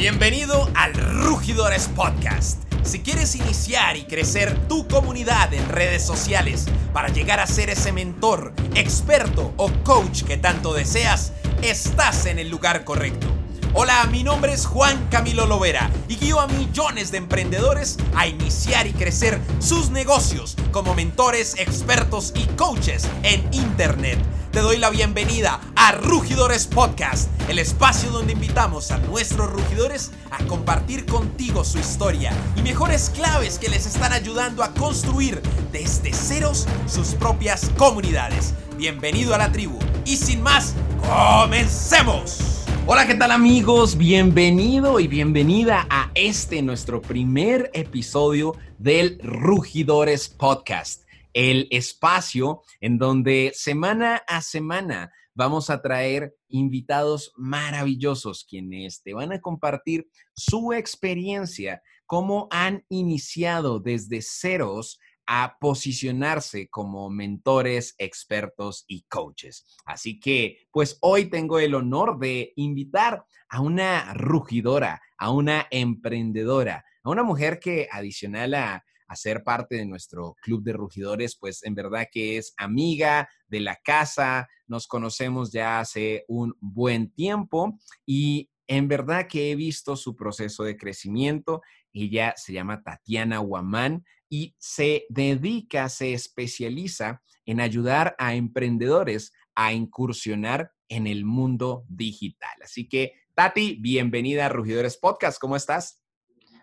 Bienvenido al Rugidores Podcast. Si quieres iniciar y crecer tu comunidad en redes sociales para llegar a ser ese mentor, experto o coach que tanto deseas, estás en el lugar correcto. Hola, mi nombre es Juan Camilo Lovera y guío a millones de emprendedores a iniciar y crecer sus negocios como mentores, expertos y coaches en Internet te doy la bienvenida a Rugidores Podcast, el espacio donde invitamos a nuestros rugidores a compartir contigo su historia y mejores claves que les están ayudando a construir desde ceros sus propias comunidades. Bienvenido a la tribu y sin más, comencemos. Hola, ¿qué tal amigos? Bienvenido y bienvenida a este nuestro primer episodio del Rugidores Podcast el espacio en donde semana a semana vamos a traer invitados maravillosos quienes te van a compartir su experiencia, cómo han iniciado desde ceros a posicionarse como mentores, expertos y coaches. Así que, pues hoy tengo el honor de invitar a una rugidora, a una emprendedora, a una mujer que adicional a a ser parte de nuestro club de rugidores, pues en verdad que es amiga de la casa, nos conocemos ya hace un buen tiempo y en verdad que he visto su proceso de crecimiento. Ella se llama Tatiana Guamán y se dedica, se especializa en ayudar a emprendedores a incursionar en el mundo digital. Así que, Tati, bienvenida a Rugidores Podcast. ¿Cómo estás?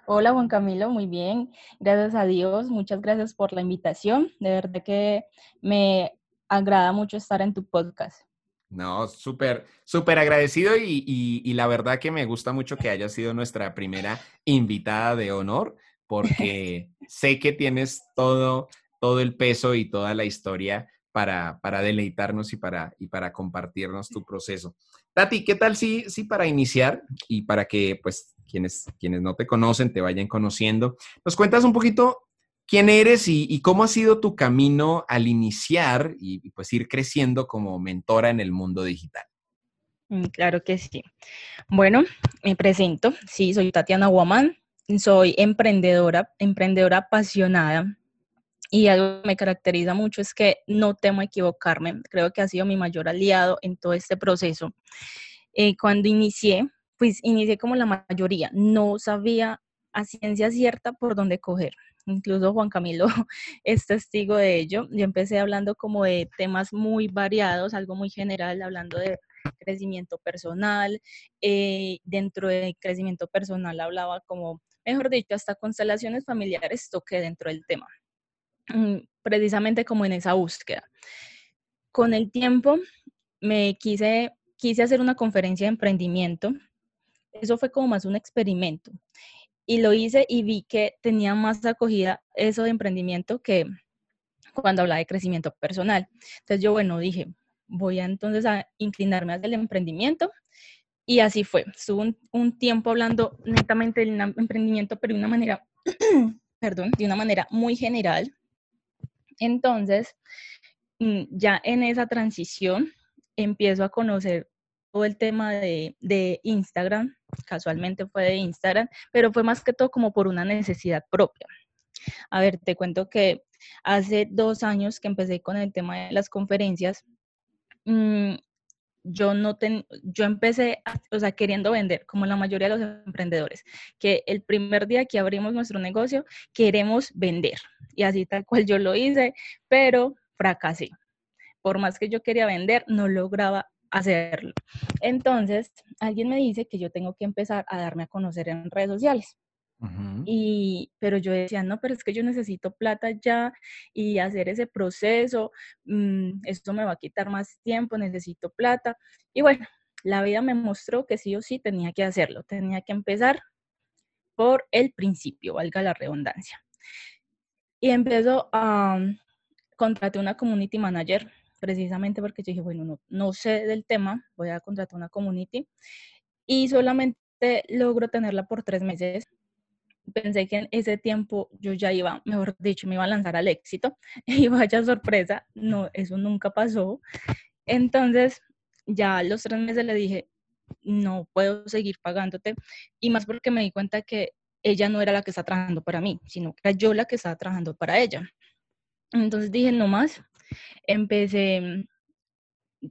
Hola Juan Camilo, muy bien. Gracias a Dios. Muchas gracias por la invitación. De verdad que me agrada mucho estar en tu podcast. No, súper, súper agradecido y, y, la verdad que me gusta mucho que hayas sido nuestra primera invitada de honor porque sé que tienes todo, todo el peso y toda la historia para, para deleitarnos y para, y para compartirnos tu proceso. Tati, ¿qué tal si, si para iniciar y para que pues quienes, quienes no te conocen te vayan conociendo. Nos cuentas un poquito quién eres y, cómo ha sido tu camino al iniciar y, pues ir creciendo como mentora en el mundo digital. Mm, claro que sí. Bueno, me presento. Sí, soy Tatiana Guamán. Soy emprendedora, emprendedora apasionada. Y algo que me caracteriza mucho es que no temo equivocarme. Creo que ha sido mi mayor aliado en todo este proceso. Eh, cuando inicié, pues inicié como la mayoría, no sabía a ciencia cierta por dónde coger. Incluso Juan Camilo es testigo de ello. Yo empecé hablando como de temas muy variados, algo muy general, hablando de crecimiento personal. Eh, dentro de crecimiento personal hablaba como, mejor dicho, hasta constelaciones familiares toqué dentro del tema, precisamente como en esa búsqueda. Con el tiempo me quise, quise hacer una conferencia de emprendimiento eso fue como más un experimento. Y lo hice y vi que tenía más acogida eso de emprendimiento que cuando hablaba de crecimiento personal. Entonces yo, bueno, dije, voy a entonces a inclinarme hacia el emprendimiento. Y así fue. Estuve un, tiempo hablando netamente del emprendimiento, pero de una manera, perdón, de una manera muy general. Entonces, mm, ya en esa transición empiezo a conocer todo el tema de, Instagram, casualmente fue de Instagram, pero fue más que todo como por una necesidad propia. A ver, te cuento que hace dos años que empecé con el tema de las conferencias, mm, yo no ten, yo empecé, o sea, queriendo vender, como la mayoría de los emprendedores, que el primer día que abrimos nuestro negocio queremos vender. Y así tal cual yo lo hice, pero fracasé. Por más que yo quería vender, no lograba hacerlo. Entonces, alguien me dice que yo tengo que empezar a darme a conocer en redes sociales. Y, pero yo decía, no, pero es que yo necesito plata ya y hacer ese proceso, mm, esto me va a quitar más tiempo, necesito plata. Y bueno, la vida me mostró que sí o sí tenía que hacerlo, tenía que empezar por el principio, valga la redundancia. Y empezó a, contratar una community manager precisamente porque yo dije, bueno, no, no sé del tema, voy a contratar una community y solamente logro tenerla por tres meses. Pensé que en ese tiempo yo ya iba, mejor dicho, me iba a lanzar al éxito y vaya sorpresa, no, eso nunca pasó. Entonces, ya a los tres meses le dije, no puedo seguir pagándote. Y más porque me di cuenta que ella no era la que está trabajando para mí, sino que era yo la que estaba trabajando para ella. Entonces dije, no más. Empecé,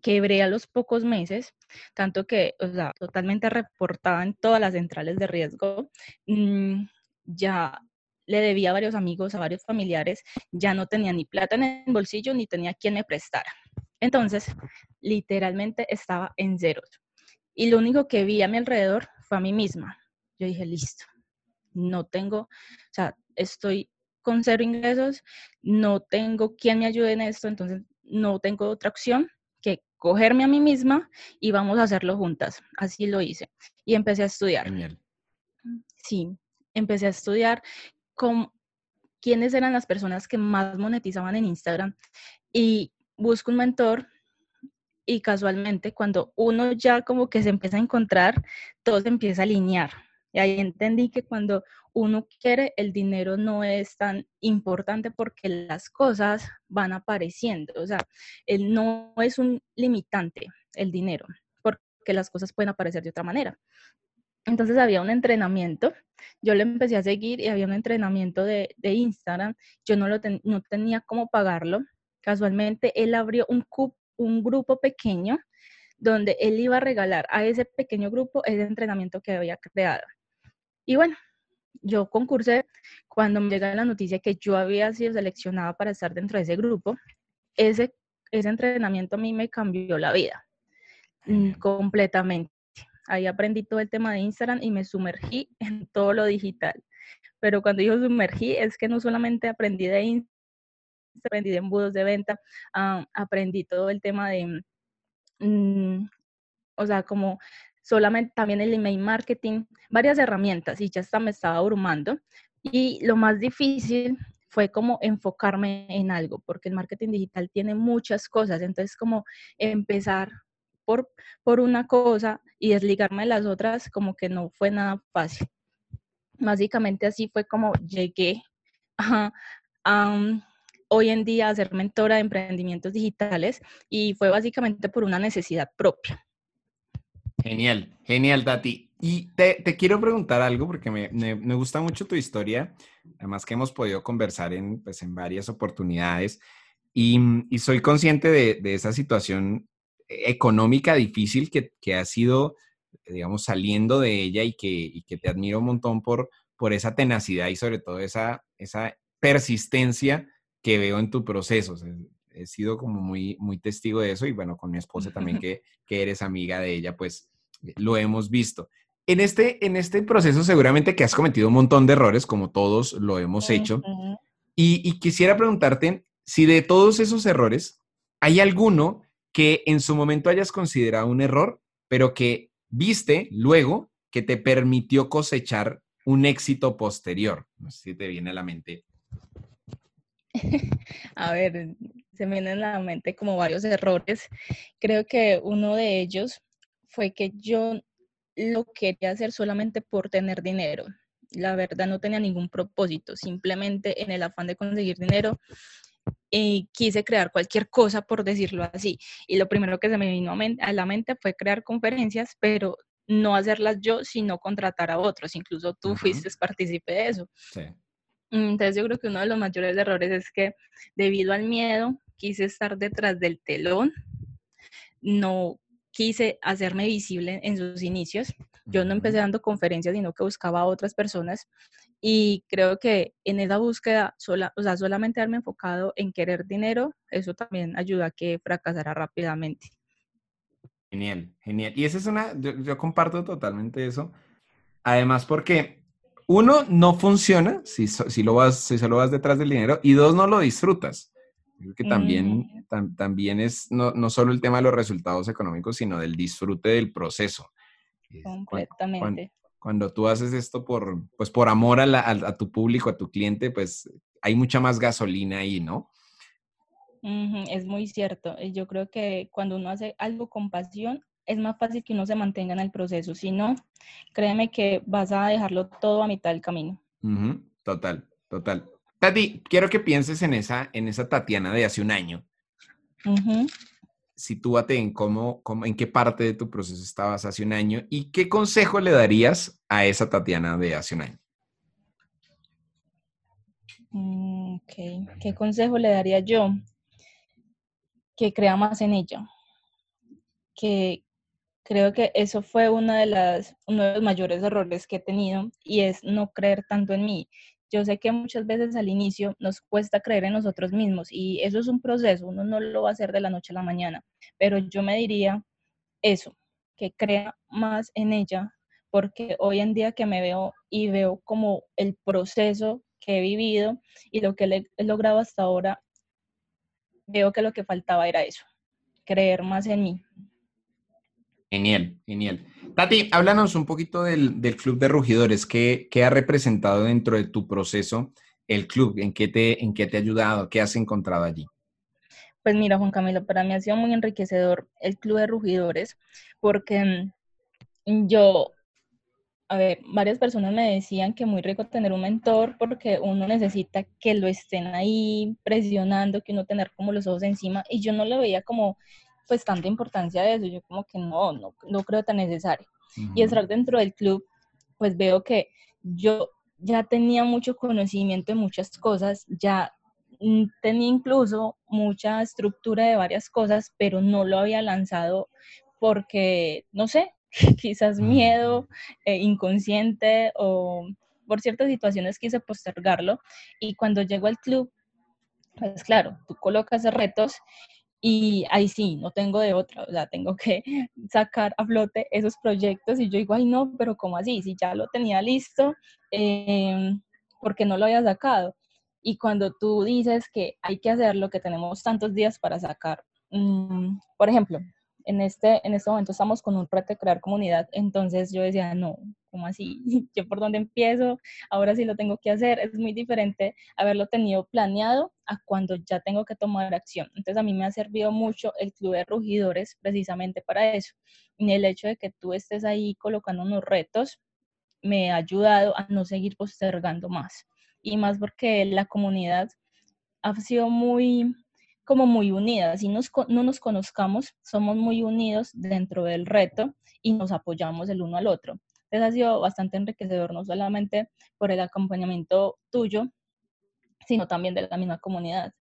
quebré a los pocos meses, tanto que, o sea, totalmente reportada en todas las centrales de riesgo. Mm, ya le debía a varios amigos, a varios familiares, ya no tenía ni plata en el bolsillo ni tenía quien me prestara. Entonces, literalmente estaba en ceros. Y lo único que vi a mi alrededor fue a mí misma. Yo dije, listo, no tengo, o sea, estoy con cero ingresos, no tengo quien me ayude en esto, entonces no tengo otra opción que cogerme a mí misma y vamos a hacerlo juntas. Así lo hice. Y empecé a estudiar. Genial. Sí, empecé a estudiar con quiénes eran las personas que más monetizaban en Instagram y busco un mentor y casualmente cuando uno ya como que se empieza a encontrar, todo se empieza a alinear. Y ahí entendí que cuando uno quiere, el dinero no es tan importante porque las cosas van apareciendo. O sea, él no es un limitante el dinero, porque las cosas pueden aparecer de otra manera. Entonces había un entrenamiento, yo le empecé a seguir y había un entrenamiento de, Instagram, yo no, lo no tenía cómo pagarlo. Casualmente él abrió un, un grupo pequeño donde él iba a regalar a ese pequeño grupo ese entrenamiento que había creado. Y bueno, yo concursé cuando me llega la noticia que yo había sido seleccionada para estar dentro de ese grupo. Ese, ese entrenamiento a mí me cambió la vida mm, completamente. Ahí aprendí todo el tema de Instagram y me sumergí en todo lo digital. Pero cuando digo sumergí, es que no solamente aprendí de Instagram, aprendí de embudos de venta, ah, aprendí todo el tema de, mm, o sea, como solamente también el email marketing, varias herramientas y ya hasta me estaba abrumando. Y lo más difícil fue como enfocarme en algo, porque el marketing digital tiene muchas cosas, entonces como empezar por, por una cosa y desligarme de las otras, como que no fue nada fácil. Básicamente así fue como llegué a, hoy en día a ser mentora de emprendimientos digitales y fue básicamente por una necesidad propia. Genial, genial, Tati. Y te, quiero preguntar algo porque me, me, gusta mucho tu historia, además que hemos podido conversar en, pues, en varias oportunidades y, y soy consciente de, de, esa situación económica difícil que, que has sido, digamos, saliendo de ella y que, y que te admiro un montón por, por esa tenacidad y sobre todo esa, esa persistencia que veo en tu proceso. he sido como muy, muy testigo de eso y bueno, con mi esposa también que, que eres amiga de ella, pues lo hemos visto. En este, en este proceso seguramente que has cometido un montón de errores, como todos lo hemos hecho, y, y quisiera preguntarte si de todos esos errores hay alguno que en su momento hayas considerado un error, pero que viste luego que te permitió cosechar un éxito posterior. No sé si te viene a la mente. A ver, se me vienen a la mente como varios errores. Creo que uno de ellos fue que yo lo quería hacer solamente por tener dinero. La verdad no tenía ningún propósito, simplemente en el afán de conseguir dinero y quise crear cualquier cosa, por decirlo así. Y lo primero que se me vino a la mente fue crear conferencias, pero no hacerlas yo, sino contratar a otros. Incluso tú fuiste partícipe de eso. Entonces yo creo que uno de los mayores errores es que debido al miedo quise estar detrás del telón, no quise hacerme visible en sus inicios. Yo no empecé dando conferencias, sino que buscaba a otras personas y creo que en esa búsqueda, sola, o sea, solamente haberme enfocado en querer dinero, eso también ayuda a que fracasara rápidamente. Genial, genial. Y esa es una, yo, comparto totalmente eso. Además, porque uno, no funciona si, si, lo vas, si solo vas detrás del dinero, y dos, no lo disfrutas. Creo que también, también es no, no, solo el tema de los resultados económicos, sino del disfrute del proceso. Completamente cuando tú haces esto por, pues por amor a, tu público, a tu cliente, pues hay mucha más gasolina ahí, ¿no? es muy cierto. Yo creo que cuando uno hace algo con pasión, es más fácil que uno se mantenga en el proceso. Si no, créeme que vas a dejarlo todo a mitad del camino. Total, total. Tati, quiero que pienses en esa, en esa Tatiana de hace un año. Sitúate en cómo, cómo, en qué parte de tu proceso estabas hace un año y qué consejo le darías a esa Tatiana de hace un año. Mm, ¿Qué consejo le daría yo? Que crea más en ella. Que creo que eso fue una de las, uno de los mayores errores que he tenido y es no creer tanto en mí. Yo sé que muchas veces al inicio nos cuesta creer en nosotros mismos y eso es un proceso, uno no lo va a hacer de la noche a la mañana, pero yo me diría eso, que crea más en ella, porque hoy en día que me veo y veo como el proceso que he vivido y lo que he logrado hasta ahora, veo que lo que faltaba era eso, creer más en mí. Genial, genial. Tati, háblanos un poquito del, Club de Rugidores. ¿Qué, ha representado dentro de tu proceso el club? ¿En qué, te, ¿En qué te ha ayudado? ¿Qué has encontrado allí? Pues mira, Juan Camilo, para mí ha sido muy enriquecedor el Club de Rugidores porque mm, yo, a ver, varias personas me decían que muy rico tener un mentor porque uno necesita que lo estén ahí presionando, que uno tener como los ojos encima y yo no le veía como pues tanta importancia de eso. Yo como que no, no, no creo tan necesario. Y estar dentro del club, pues veo que yo ya tenía mucho conocimiento de muchas cosas, ya mm, tenía incluso mucha estructura de varias cosas, pero no lo había lanzado porque, no sé, quizás miedo, eh, inconsciente o por ciertas situaciones quise postergarlo. Y cuando llego al club, pues claro, tú colocas retos y ahí sí, no tengo de otra, o sea, tengo que sacar a flote esos proyectos y yo digo, ay no, pero ¿cómo así? Si ya lo tenía listo, eh, ¿por qué no lo había sacado? Y cuando tú dices que hay que hacerlo, que tenemos tantos días para sacar, mm, por ejemplo, en este, en este momento estamos con un reto de crear comunidad, entonces yo decía, no, ¿cómo así? ¿Yo por dónde empiezo? Ahora sí lo tengo que hacer. Es muy diferente haberlo tenido planeado a cuando ya tengo que tomar acción. Entonces a mí me ha servido mucho el Club de Rugidores precisamente para eso. Y el hecho de que tú estés ahí colocando unos retos me ha ayudado a no seguir postergando más. Y más porque la comunidad ha sido muy como muy unidas. Si no nos conozcamos, somos muy unidos dentro del reto y nos apoyamos el uno al otro. Entonces ha sido bastante enriquecedor, no solamente por el acompañamiento tuyo, sino también de la misma comunidad.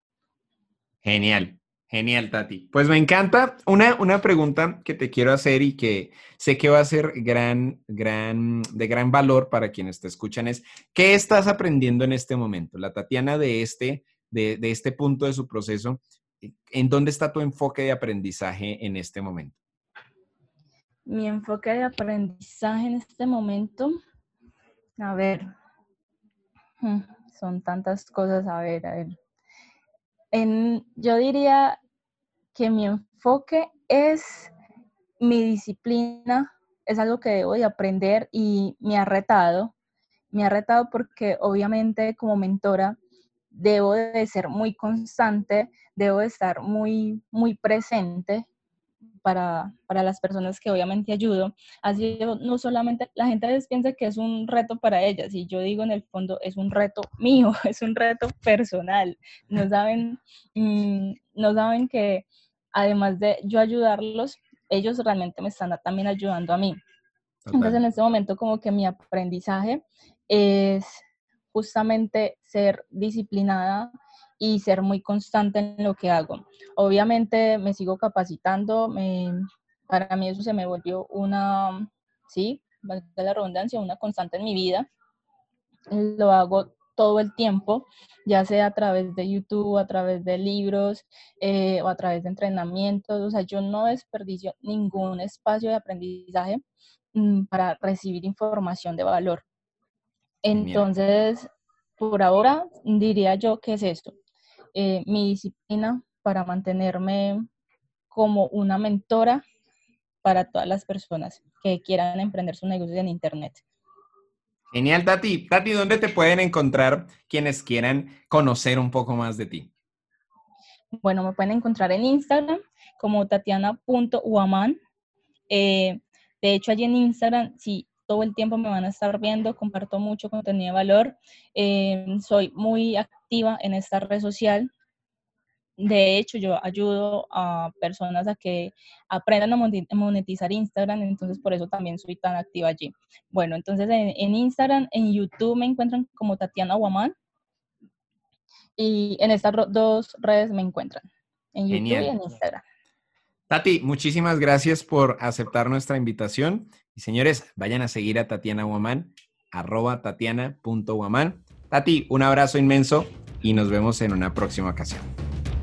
Genial, genial, Tati. Pues me encanta. Una, una pregunta que te quiero hacer y que sé que va a ser gran, gran, de gran valor para quienes te escuchan es, ¿qué estás aprendiendo en este momento? La Tatiana de este de, este punto de su proceso, ¿en dónde está tu enfoque de aprendizaje en este momento? Mi enfoque de aprendizaje en este momento, a ver, hmm, son tantas cosas, a ver, a ver. En, yo diría que mi enfoque es mi disciplina, es algo que debo de aprender y me ha retado. Me ha retado porque obviamente como mentora debo de ser muy constante, debo de estar muy, muy presente para, las personas que obviamente ayudo. Así no solamente, la gente a veces piensa que es un reto para ellas y yo digo en el fondo es un reto mío, es un reto personal. No saben, mm, no saben que además de yo ayudarlos, ellos realmente me están también ayudando a mí. Entonces en este momento como que mi aprendizaje es justamente ser disciplinada y ser muy constante en lo que hago. Obviamente me sigo capacitando, para mí eso se me volvió una, sí, de la redundancia, una constante en mi vida. Lo hago todo el tiempo, ya sea a través de YouTube, a través de libros eh, o a través de entrenamientos. O sea, yo no desperdicio ningún espacio de aprendizaje mm, para recibir información de valor. Entonces, por ahora diría yo que es esto, eh, mi disciplina para mantenerme como una mentora para todas las personas que quieran emprender sus negocios en Internet. Genial, Tati. Tati, ¿dónde te pueden encontrar quienes quieran conocer un poco más de ti? Bueno, me pueden encontrar en Instagram como tatiana.uaman. Eh, de hecho, allí en Instagram, si todo el tiempo me van a estar viendo, comparto mucho contenido de valor, em, soy muy activa en esta red social de hecho, yo ayudo a personas a que aprendan a monetizar Instagram, entonces por eso también soy tan activa allí. Bueno, entonces en, Instagram, en YouTube me encuentran como Tatiana Guamán y en estas dos redes me encuentran, en YouTube y en Instagram. Tati, muchísimas gracias por aceptar nuestra invitación. Y señores, vayan a seguir a Tatiana Guamán, arroba tatiana.guamán. Tati, un abrazo inmenso y nos vemos en una próxima ocasión.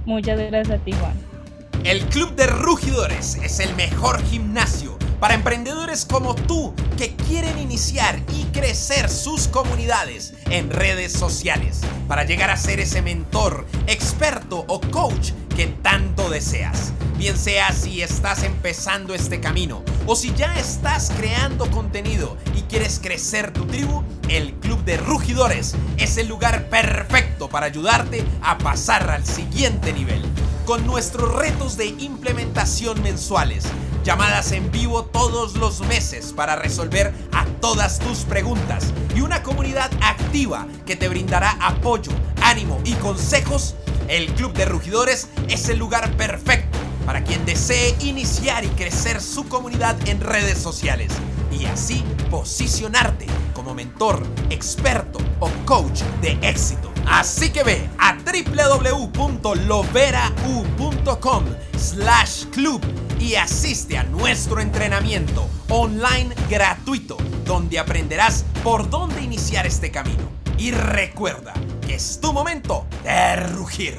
Muchas gracias a ti, Juan. El Club de Rugidores es el mejor gimnasio para emprendedores como tú que quieren iniciar y crecer sus comunidades en redes sociales para llegar a ser ese mentor, experto o coach que tanto deseas. Bien sea si estás empezando este camino o si ya estás creando contenido y quieres crecer tu tribu, el Club de Rugidores es el lugar perfecto para ayudarte a pasar al siguiente nivel. Con nuestros retos de implementación mensuales, llamadas en vivo todos los meses para resolver a todas tus preguntas y una comunidad activa que te brindará apoyo, ánimo y consejos, el Club de Rugidores es el lugar perfecto para quien desee iniciar y crecer su comunidad en redes sociales y así posicionarte como mentor, experto o coach de éxito. Así que ve a www.loverau.com slash club y asiste a nuestro entrenamiento online gratuito donde aprenderás por dónde iniciar este camino. Y recuerda que es tu momento de rugir.